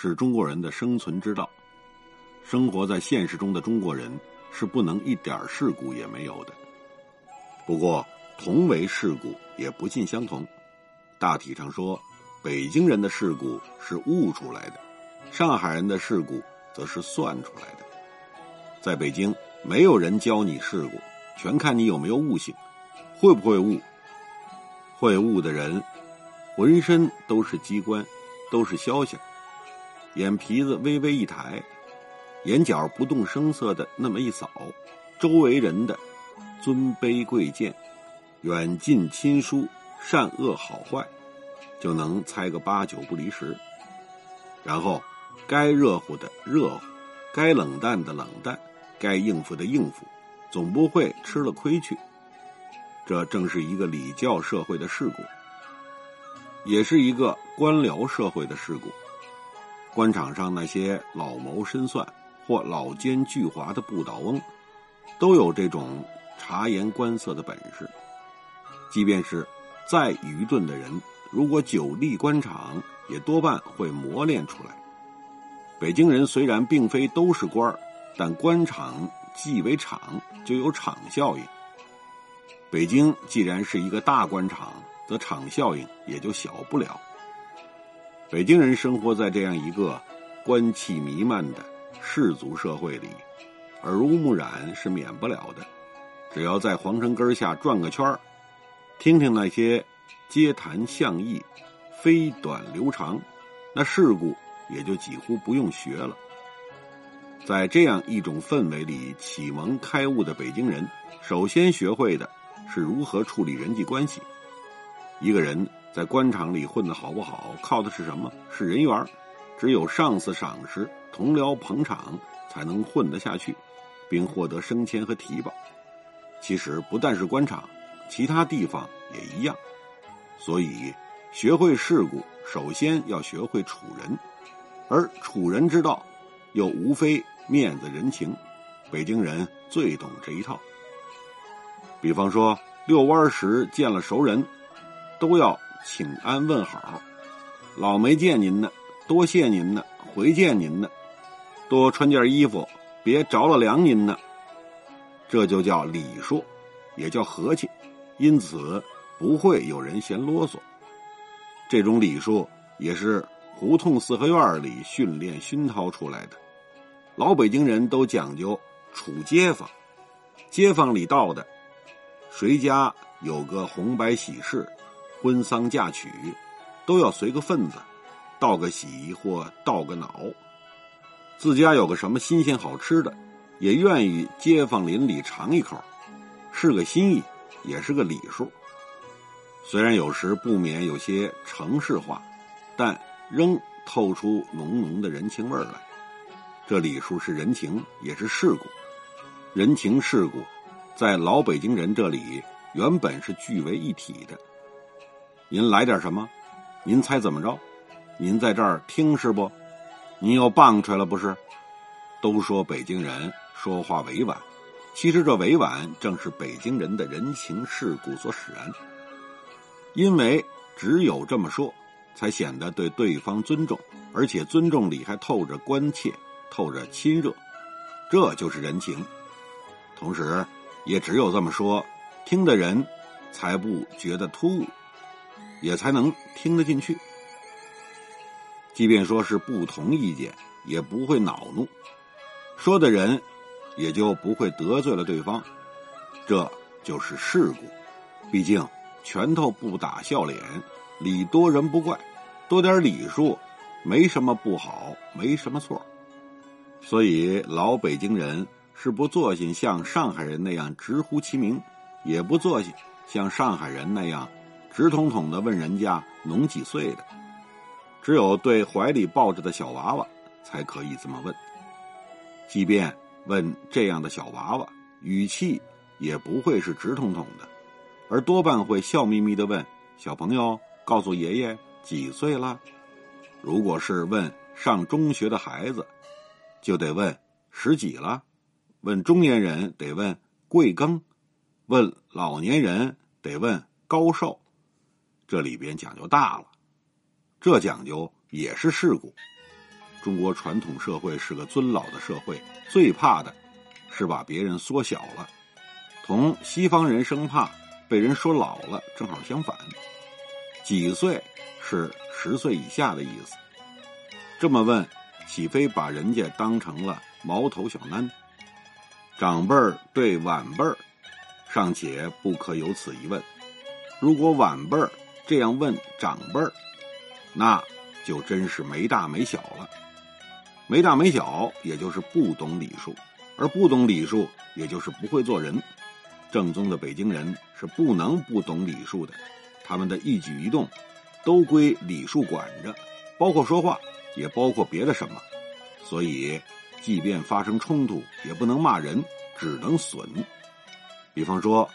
是中国人的生存之道。生活在现实中的中国人是不能一点事故也没有的。不过，同为事故，也不尽相同。大体上说，北京人的事故是悟出来的，上海人的事故则是算出来的。在北京，没有人教你事故，全看你有没有悟性，会不会悟。会悟的人，浑身都是机关，都是消息，眼皮子微微一抬，眼角不动声色的那么一扫，周围人的尊卑贵贱。远近亲疏、善恶好坏，就能猜个八九不离十。然后，该热乎的热乎，该冷淡的冷淡，该应付的应付，总不会吃了亏去。这正是一个礼教社会的事故，也是一个官僚社会的事故。官场上那些老谋深算或老奸巨猾的不倒翁，都有这种察言观色的本事。即便是再愚钝的人，如果久历官场，也多半会磨练出来。北京人虽然并非都是官儿，但官场既为场，就有场效应。北京既然是一个大官场，则场效应也就小不了。北京人生活在这样一个官气弥漫的士族社会里，耳濡目染是免不了的。只要在皇城根下转个圈儿。听听那些街谈巷议、飞短流长，那事故也就几乎不用学了。在这样一种氛围里启蒙开悟的北京人，首先学会的是如何处理人际关系。一个人在官场里混得好不好，靠的是什么？是人缘。只有上司赏识、同僚捧场，才能混得下去，并获得升迁和提拔。其实不但是官场。其他地方也一样，所以学会世故，首先要学会处人，而处人之道，又无非面子人情。北京人最懂这一套。比方说遛弯时见了熟人，都要请安问好，老没见您呢，多谢您呢，回见您呢，多穿件衣服，别着了凉您呢。这就叫礼数，也叫和气。因此，不会有人嫌啰嗦。这种礼数也是胡同四合院里训练熏陶出来的。老北京人都讲究处街坊，街坊里到的，谁家有个红白喜事、婚丧嫁娶，都要随个份子，道个喜或道个恼。自家有个什么新鲜好吃的，也愿意街坊邻里尝一口，是个心意。也是个礼数，虽然有时不免有些城市化，但仍透出浓浓的人情味来。这礼数是人情，也是世故。人情世故，在老北京人这里原本是聚为一体的。您来点什么？您猜怎么着？您在这儿听是不？您又棒槌了不是？都说北京人说话委婉。其实这委婉正是北京人的人情世故所使然，因为只有这么说，才显得对对方尊重，而且尊重里还透着关切，透着亲热，这就是人情。同时，也只有这么说，听的人才不觉得突兀，也才能听得进去。即便说是不同意见，也不会恼怒，说的人。也就不会得罪了对方，这就是世故。毕竟拳头不打笑脸，礼多人不怪，多点礼数没什么不好，没什么错。所以老北京人是不作兴像上海人那样直呼其名，也不作兴像上海人那样直统统的问人家农几岁的。只有对怀里抱着的小娃娃，才可以这么问。即便问这样的小娃娃，语气也不会是直通通的，而多半会笑眯眯的问：“小朋友，告诉爷爷几岁了？”如果是问上中学的孩子，就得问十几了；问中年人得问贵庚；问老年人得问高寿。这里边讲究大了，这讲究也是事故。中国传统社会是个尊老的社会，最怕的是把别人缩小了，同西方人生怕被人说老了正好相反。几岁是十岁以下的意思。这么问，岂非把人家当成了毛头小囡？长辈儿对晚辈儿，尚且不可有此一问。如果晚辈儿，这样问长辈儿，那就真是没大没小了。没大没小，也就是不懂礼数，而不懂礼数，也就是不会做人。正宗的北京人是不能不懂礼数的，他们的一举一动都归礼数管着，包括说话，也包括别的什么。所以，即便发生冲突，也不能骂人，只能损。比方说，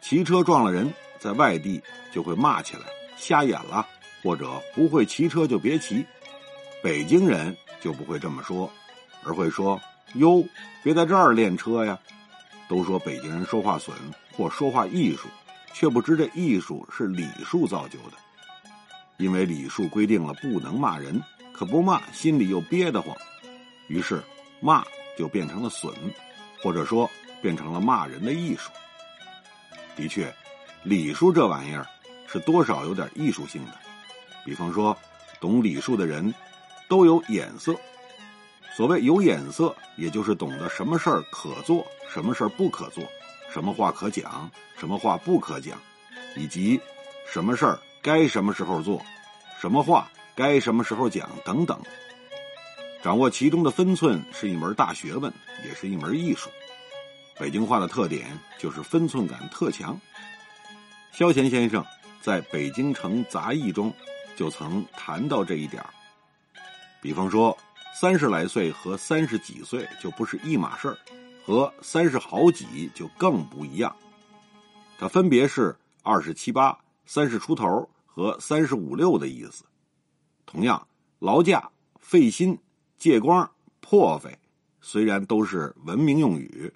骑车撞了人。在外地就会骂起来，瞎眼了，或者不会骑车就别骑。北京人就不会这么说，而会说：“哟，别在这儿练车呀。”都说北京人说话损或说话艺术，却不知这艺术是礼数造就的。因为礼数规定了不能骂人，可不骂心里又憋得慌，于是骂就变成了损，或者说变成了骂人的艺术。的确。礼数这玩意儿，是多少有点艺术性的。比方说，懂礼数的人，都有眼色。所谓有眼色，也就是懂得什么事儿可做，什么事儿不可做，什么话可讲，什么话不可讲，以及什么事儿该什么时候做，什么话该什么时候讲等等。掌握其中的分寸是一门大学问，也是一门艺术。北京话的特点就是分寸感特强。萧乾先生在《北京城杂役》中就曾谈到这一点比方说，三十来岁和三十几岁就不是一码事儿，和三十好几就更不一样。它分别是二十七八、三十出头和三十五六的意思。同样，劳驾、费心、借光、破费，虽然都是文明用语，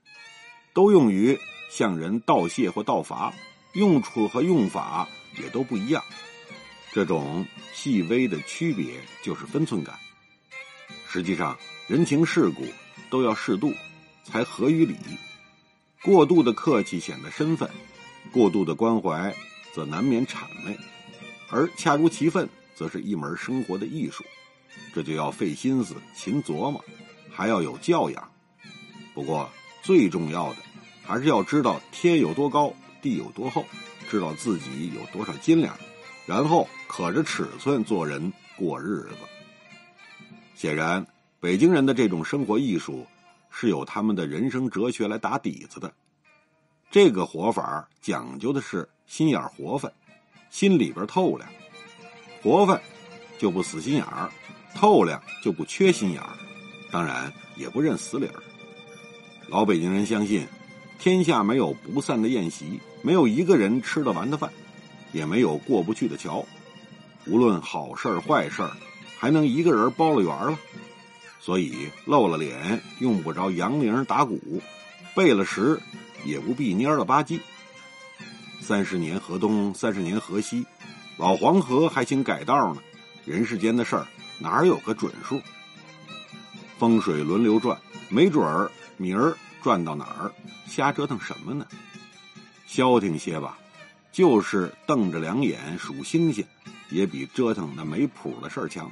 都用于向人道谢或道罚。用处和用法也都不一样，这种细微的区别就是分寸感。实际上，人情世故都要适度，才合于理。过度的客气显得身份，过度的关怀则难免谄媚，而恰如其分，则是一门生活的艺术。这就要费心思、勤琢磨，还要有教养。不过，最重要的还是要知道天有多高。地有多厚，知道自己有多少斤两，然后可着尺寸做人过日子。显然，北京人的这种生活艺术是有他们的人生哲学来打底子的。这个活法讲究的是心眼活泛，心里边透亮，活泛就不死心眼儿，透亮就不缺心眼儿，当然也不认死理儿。老北京人相信。天下没有不散的宴席，没有一个人吃得完的饭，也没有过不去的桥。无论好事坏事还能一个人包了圆了。所以露了脸用不着扬铃打鼓，背了时也不必蔫了吧唧。三十年河东，三十年河西，老黄河还请改道呢。人世间的事儿哪有个准数？风水轮流转，没准儿明儿。转到哪儿，瞎折腾什么呢？消停些吧，就是瞪着两眼数星星，也比折腾那没谱的事儿强。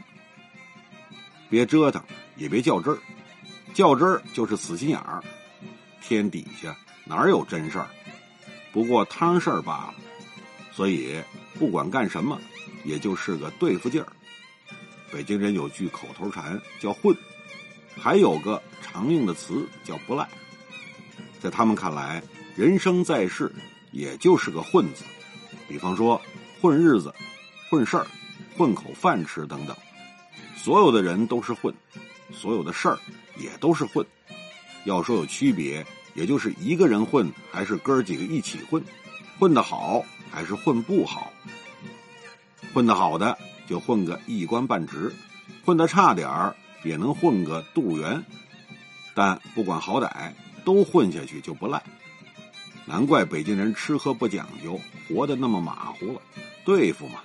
别折腾，也别较真儿，较真儿就是死心眼儿。天底下哪有真事儿？不过汤事儿罢了。所以不管干什么，也就是个对付劲儿。北京人有句口头禅叫混，还有个常用的词叫不赖。在他们看来，人生在世也就是个混子，比方说混日子、混事儿、混口饭吃等等。所有的人都是混，所有的事儿也都是混。要说有区别，也就是一个人混还是哥儿几个一起混，混得好还是混不好。混得好的就混个一官半职，混得差点儿也能混个度员。但不管好歹，都混下去就不赖。难怪北京人吃喝不讲究，活得那么马虎了，对付嘛。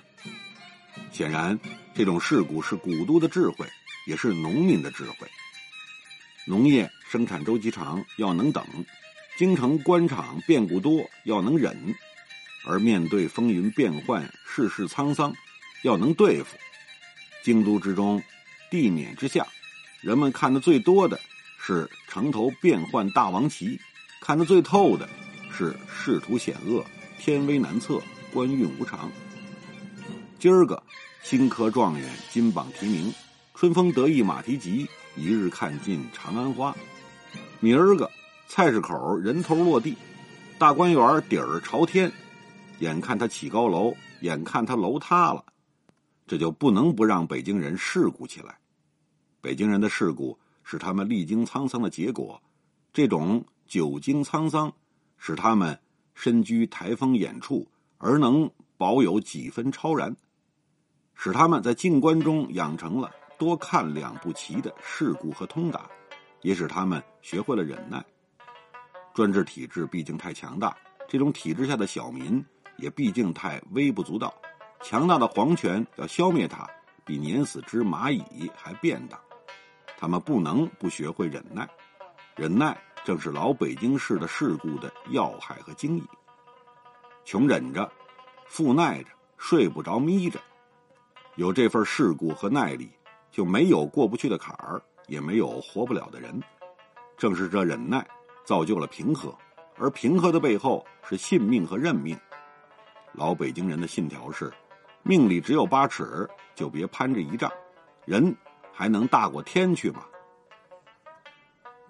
显然，这种世故是古都的智慧，也是农民的智慧。农业生产周期长，要能等；京城官场变故多，要能忍；而面对风云变幻、世事沧桑，要能对付。京都之中，地面之下，人们看的最多的是城头变幻大王旗，看得最透的是仕途险恶、天威难测、官运无常。今儿个。新科状元金榜题名，春风得意马蹄疾，一日看尽长安花。明儿个菜市口人头落地，大观园底儿朝天，眼看他起高楼，眼看他楼塌了，这就不能不让北京人世故起来。北京人的世故是他们历经沧桑的结果，这种久经沧桑，使他们身居台风眼处而能保有几分超然。使他们在静观中养成了多看两步棋的世故和通达，也使他们学会了忍耐。专制体制毕竟太强大，这种体制下的小民也毕竟太微不足道。强大的皇权要消灭它，比碾死只蚂蚁还便当。他们不能不学会忍耐，忍耐正是老北京市的世故的要害和精义。穷忍着，富耐着，睡不着眯着。有这份世故和耐力，就没有过不去的坎儿，也没有活不了的人。正是这忍耐，造就了平和，而平和的背后是信命和认命。老北京人的信条是：命里只有八尺，就别攀着一丈。人还能大过天去吗？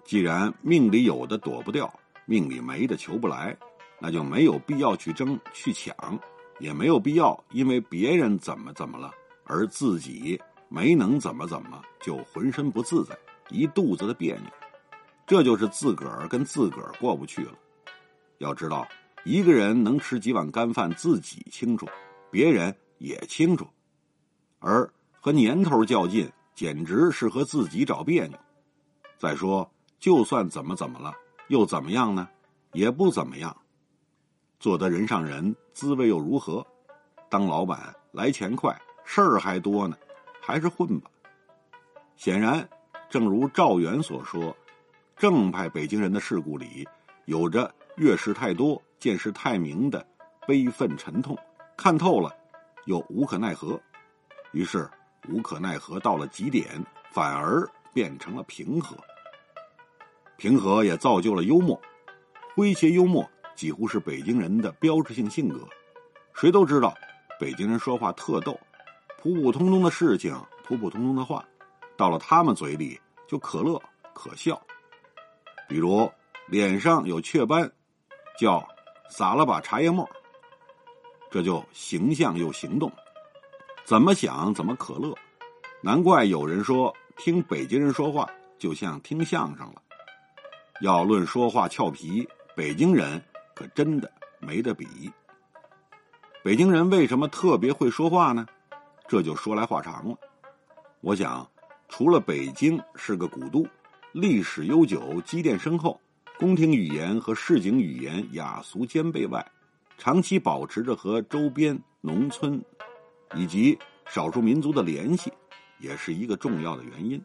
既然命里有的躲不掉，命里没的求不来，那就没有必要去争去抢，也没有必要因为别人怎么怎么了。而自己没能怎么怎么，就浑身不自在，一肚子的别扭，这就是自个儿跟自个儿过不去了。要知道，一个人能吃几碗干饭，自己清楚，别人也清楚，而和年头较劲，简直是和自己找别扭。再说，就算怎么怎么了，又怎么样呢？也不怎么样。做得人上人，滋味又如何？当老板来钱快。事儿还多呢，还是混吧。显然，正如赵元所说，正派北京人的世故里，有着阅识太多、见识太明的悲愤沉痛。看透了，又无可奈何。于是，无可奈何到了极点，反而变成了平和。平和也造就了幽默，诙谐幽默几乎是北京人的标志性性格。谁都知道，北京人说话特逗。普普通通的事情，普普通通的话，到了他们嘴里就可乐可笑。比如脸上有雀斑，叫撒了把茶叶沫，这就形象又行动，怎么想怎么可乐。难怪有人说，听北京人说话就像听相声了。要论说话俏皮，北京人可真的没得比。北京人为什么特别会说话呢？这就说来话长了。我想，除了北京是个古都，历史悠久、积淀深厚，宫廷语言和市井语言雅俗兼备外，长期保持着和周边农村以及少数民族的联系，也是一个重要的原因。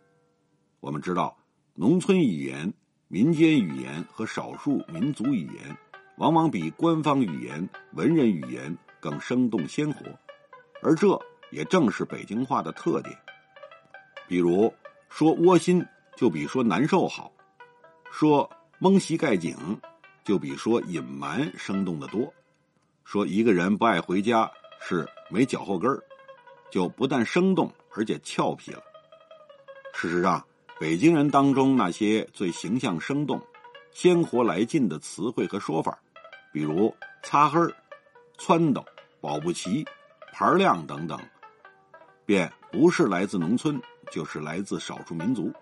我们知道，农村语言、民间语言和少数民族语言，往往比官方语言、文人语言更生动鲜活，而这。也正是北京话的特点，比如说窝心就比说难受好，说蒙膝盖颈就比说隐瞒生动的多，说一个人不爱回家是没脚后跟儿，就不但生动而且俏皮了。事实上，北京人当中那些最形象生动、鲜活来劲的词汇和说法，比如擦黑儿、撺掇、保不齐、牌亮等等。便不是来自农村，就是来自少数民族。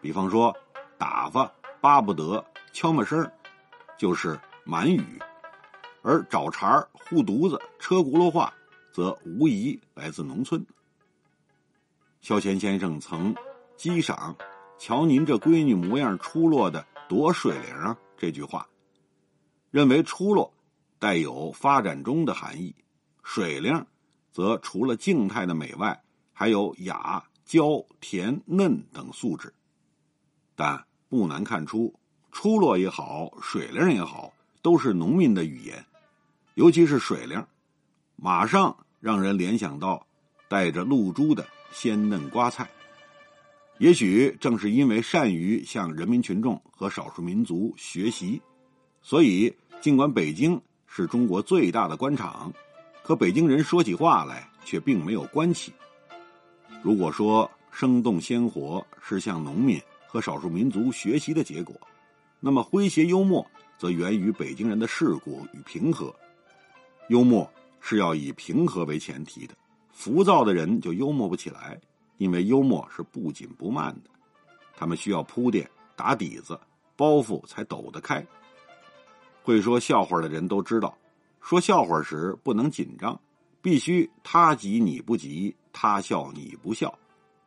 比方说打发、巴不得、悄没声就是满语；而找茬、护犊子、车轱辘话，则无疑来自农村。萧乾先生曾讥赏：“瞧您这闺女模样出落的多水灵啊！”这句话，认为出落带有发展中的含义，水灵。则除了静态的美外，还有雅、娇、甜、嫩等素质。但不难看出，出落也好，水灵也好，都是农民的语言。尤其是水灵，马上让人联想到带着露珠的鲜嫩瓜菜。也许正是因为善于向人民群众和少数民族学习，所以尽管北京是中国最大的官场。可北京人说起话来却并没有官气。如果说生动鲜活是向农民和少数民族学习的结果，那么诙谐幽默则源于北京人的世故与平和。幽默是要以平和为前提的，浮躁的人就幽默不起来，因为幽默是不紧不慢的，他们需要铺垫、打底子，包袱才抖得开。会说笑话的人都知道。说笑话时不能紧张，必须他急你不急，他笑你不笑。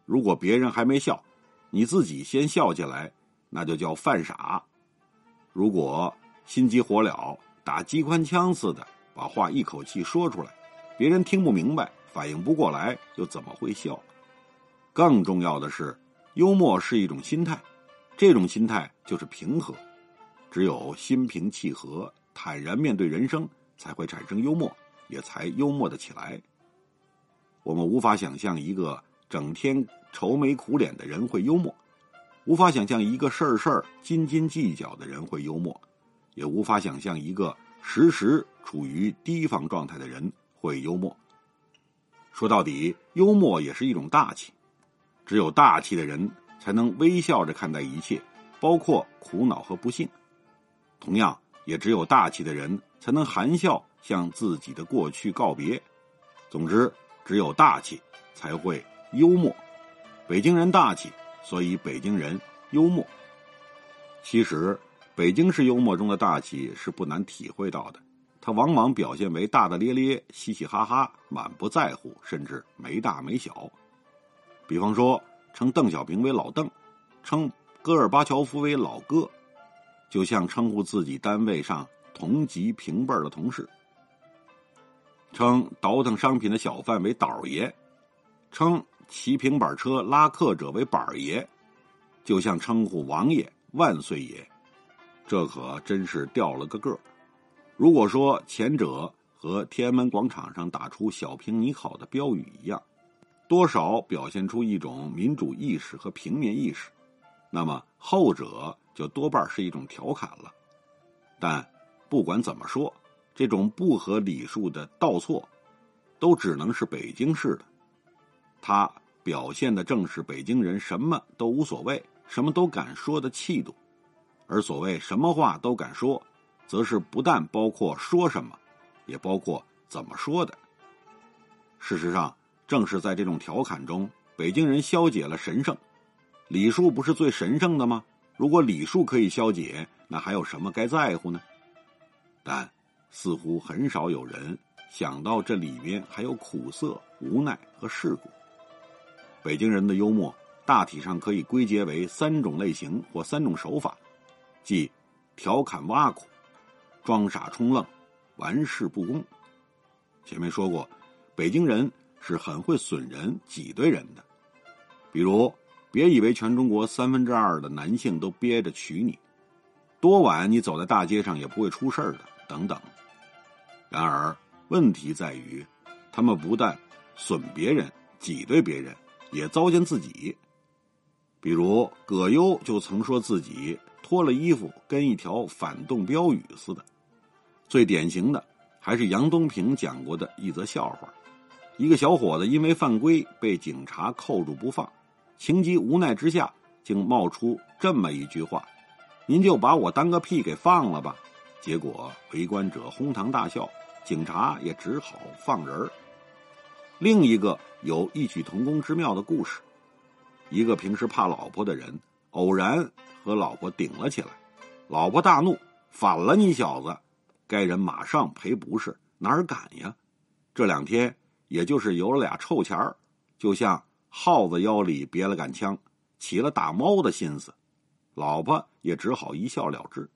如果别人还没笑，你自己先笑起来，那就叫犯傻。如果心急火燎，打机关枪似的把话一口气说出来，别人听不明白，反应不过来，又怎么会笑？更重要的是，幽默是一种心态，这种心态就是平和。只有心平气和，坦然面对人生。才会产生幽默，也才幽默的起来。我们无法想象一个整天愁眉苦脸的人会幽默，无法想象一个事儿事儿斤斤计较的人会幽默，也无法想象一个时时处于提防状态的人会幽默。说到底，幽默也是一种大气。只有大气的人才能微笑着看待一切，包括苦恼和不幸。同样。也只有大气的人才能含笑向自己的过去告别。总之，只有大气才会幽默。北京人大气，所以北京人幽默。其实，北京市幽默中的大气是不难体会到的。它往往表现为大大咧咧、嘻嘻哈哈、满不在乎，甚至没大没小。比方说，称邓小平为老邓，称戈尔巴乔夫为老哥。就像称呼自己单位上同级平辈的同事，称倒腾商品的小贩为倒爷，称骑平板车拉客者为板爷，就像称呼王爷万岁爷，这可真是掉了个个如果说前者和天安门广场上打出“小平你好”的标语一样，多少表现出一种民主意识和平民意识，那么后者。就多半是一种调侃了，但不管怎么说，这种不合礼数的倒错，都只能是北京市的。它表现的正是北京人什么都无所谓、什么都敢说的气度。而所谓什么话都敢说，则是不但包括说什么，也包括怎么说的。事实上，正是在这种调侃中，北京人消解了神圣。礼数不是最神圣的吗？如果礼数可以消解，那还有什么该在乎呢？但似乎很少有人想到这里面还有苦涩、无奈和世故。北京人的幽默大体上可以归结为三种类型或三种手法，即调侃挖苦、装傻充愣、玩世不恭。前面说过，北京人是很会损人、挤兑人的，比如。别以为全中国三分之二的男性都憋着娶你，多晚你走在大街上也不会出事的。等等。然而问题在于，他们不但损别人、挤兑别人，也糟践自己。比如葛优就曾说自己脱了衣服跟一条反动标语似的。最典型的还是杨东平讲过的一则笑话：一个小伙子因为犯规被警察扣住不放。情急无奈之下，竟冒出这么一句话：“您就把我当个屁给放了吧。”结果围观者哄堂大笑，警察也只好放人儿另一个有异曲同工之妙的故事：一个平时怕老婆的人，偶然和老婆顶了起来，老婆大怒，反了你小子！该人马上赔不是，哪儿敢呀？这两天也就是有了俩臭钱儿，就像耗子腰里别了杆枪，起了打猫的心思，老婆也只好一笑了之。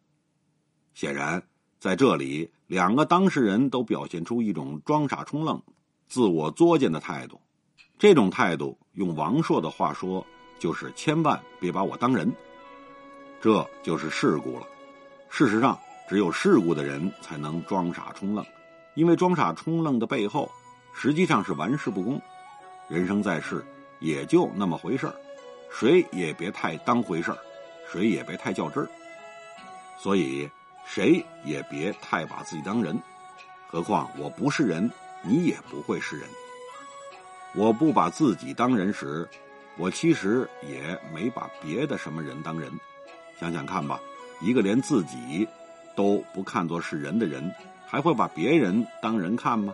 显然，在这里，两个当事人都表现出一种装傻充愣、自我作践的态度。这种态度，用王朔的话说，就是千万别把我当人。这就是世故了。事实上，只有世故的人才能装傻充愣，因为装傻充愣的背后，实际上是玩世不恭。人生在世，也就那么回事儿，谁也别太当回事儿，谁也别太较真儿。所以。谁也别太把自己当人，何况我不是人，你也不会是人。我不把自己当人时，我其实也没把别的什么人当人。想想看吧，一个连自己都不看作是人的人，还会把别人当人看吗？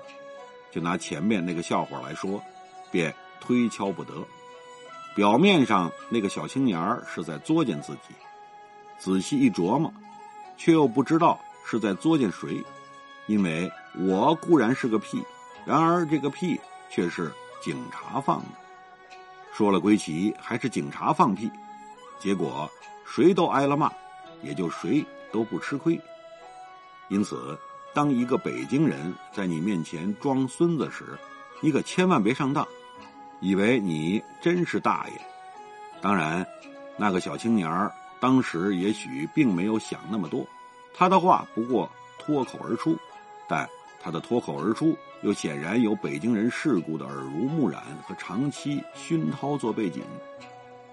就拿前面那个笑话来说，便推敲不得。表面上那个小青年是在作践自己，仔细一琢磨。却又不知道是在作践谁，因为我固然是个屁，然而这个屁却是警察放的。说了归齐，还是警察放屁，结果谁都挨了骂，也就谁都不吃亏。因此，当一个北京人在你面前装孙子时，你可千万别上当，以为你真是大爷。当然，那个小青年儿。当时也许并没有想那么多，他的话不过脱口而出，但他的脱口而出又显然有北京人世故的耳濡目染和长期熏陶做背景，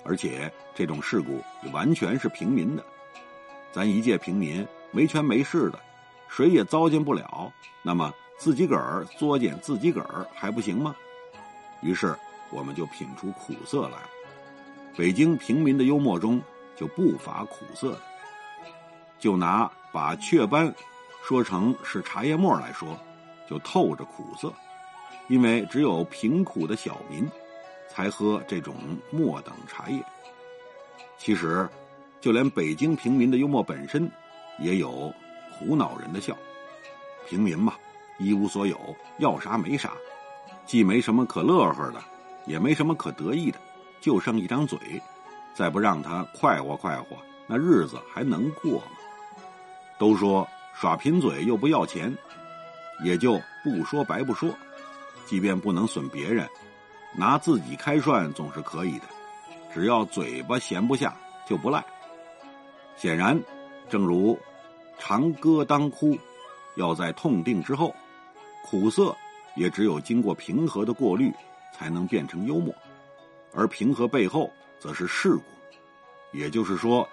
而且这种事故完全是平民的，咱一介平民没权没势的，谁也糟践不了，那么自己个儿作践自己个儿还不行吗？于是我们就品出苦涩来，北京平民的幽默中。就不乏苦涩的。就拿把雀斑说成是茶叶沫来说，就透着苦涩，因为只有贫苦的小民才喝这种末等茶叶。其实，就连北京平民的幽默本身，也有苦恼人的笑。平民嘛，一无所有，要啥没啥，既没什么可乐呵的，也没什么可得意的，就剩一张嘴。再不让他快活快活，那日子还能过吗？都说耍贫嘴又不要钱，也就不说白不说。即便不能损别人，拿自己开涮总是可以的。只要嘴巴闲不下，就不赖。显然，正如长歌当哭，要在痛定之后，苦涩也只有经过平和的过滤，才能变成幽默。而平和背后。则是世故，也就是说，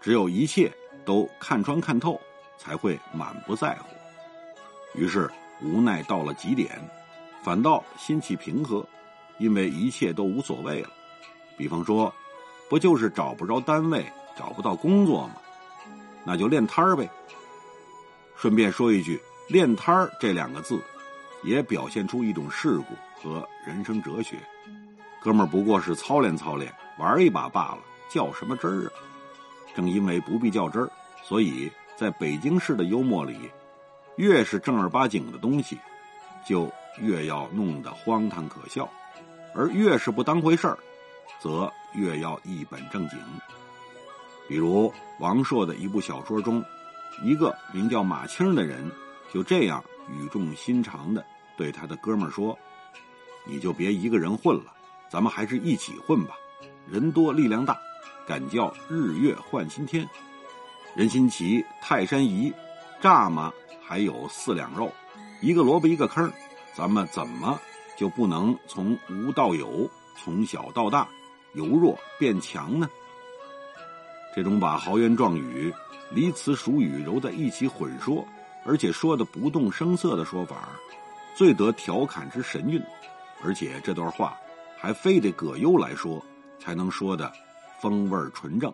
只有一切都看穿看透，才会满不在乎。于是无奈到了极点，反倒心气平和，因为一切都无所谓了。比方说，不就是找不着单位，找不到工作吗？那就练摊儿呗。顺便说一句，“练摊儿”这两个字，也表现出一种世故和人生哲学。哥们儿不过是操练操练。玩一把罢了，较什么真儿啊？正因为不必较真儿，所以在北京市的幽默里，越是正儿八经的东西，就越要弄得荒唐可笑；而越是不当回事儿，则越要一本正经。比如王朔的一部小说中，一个名叫马青的人就这样语重心长的对他的哥们儿说：“你就别一个人混了，咱们还是一起混吧。”人多力量大，敢叫日月换新天。任心齐、泰山移、蚱蜢还有四两肉，一个萝卜一个坑，咱们怎么就不能从无到有，从小到大，由弱变强呢？这种把豪言壮语、离词熟语揉在一起混说，而且说的不动声色的说法，最得调侃之神韵。而且这段话还非得葛优来说。才能说的风味纯正，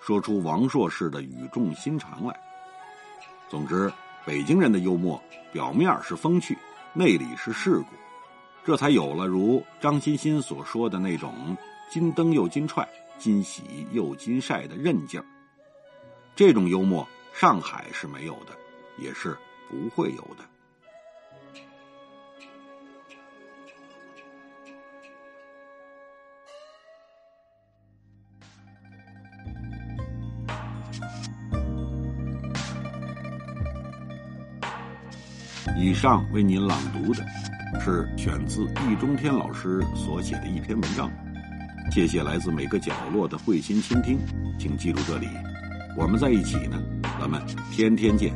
说出王朔式的语重心长来。总之，北京人的幽默表面是风趣，内里是世故，这才有了如张欣欣所说的那种“金灯又金踹，今喜又今晒的韧劲儿。这种幽默，上海是没有的，也是不会有的。以上为您朗读的是选自易中天老师所写的一篇文章。谢谢来自每个角落的会心倾听，请记住这里，我们在一起呢，咱们天天见。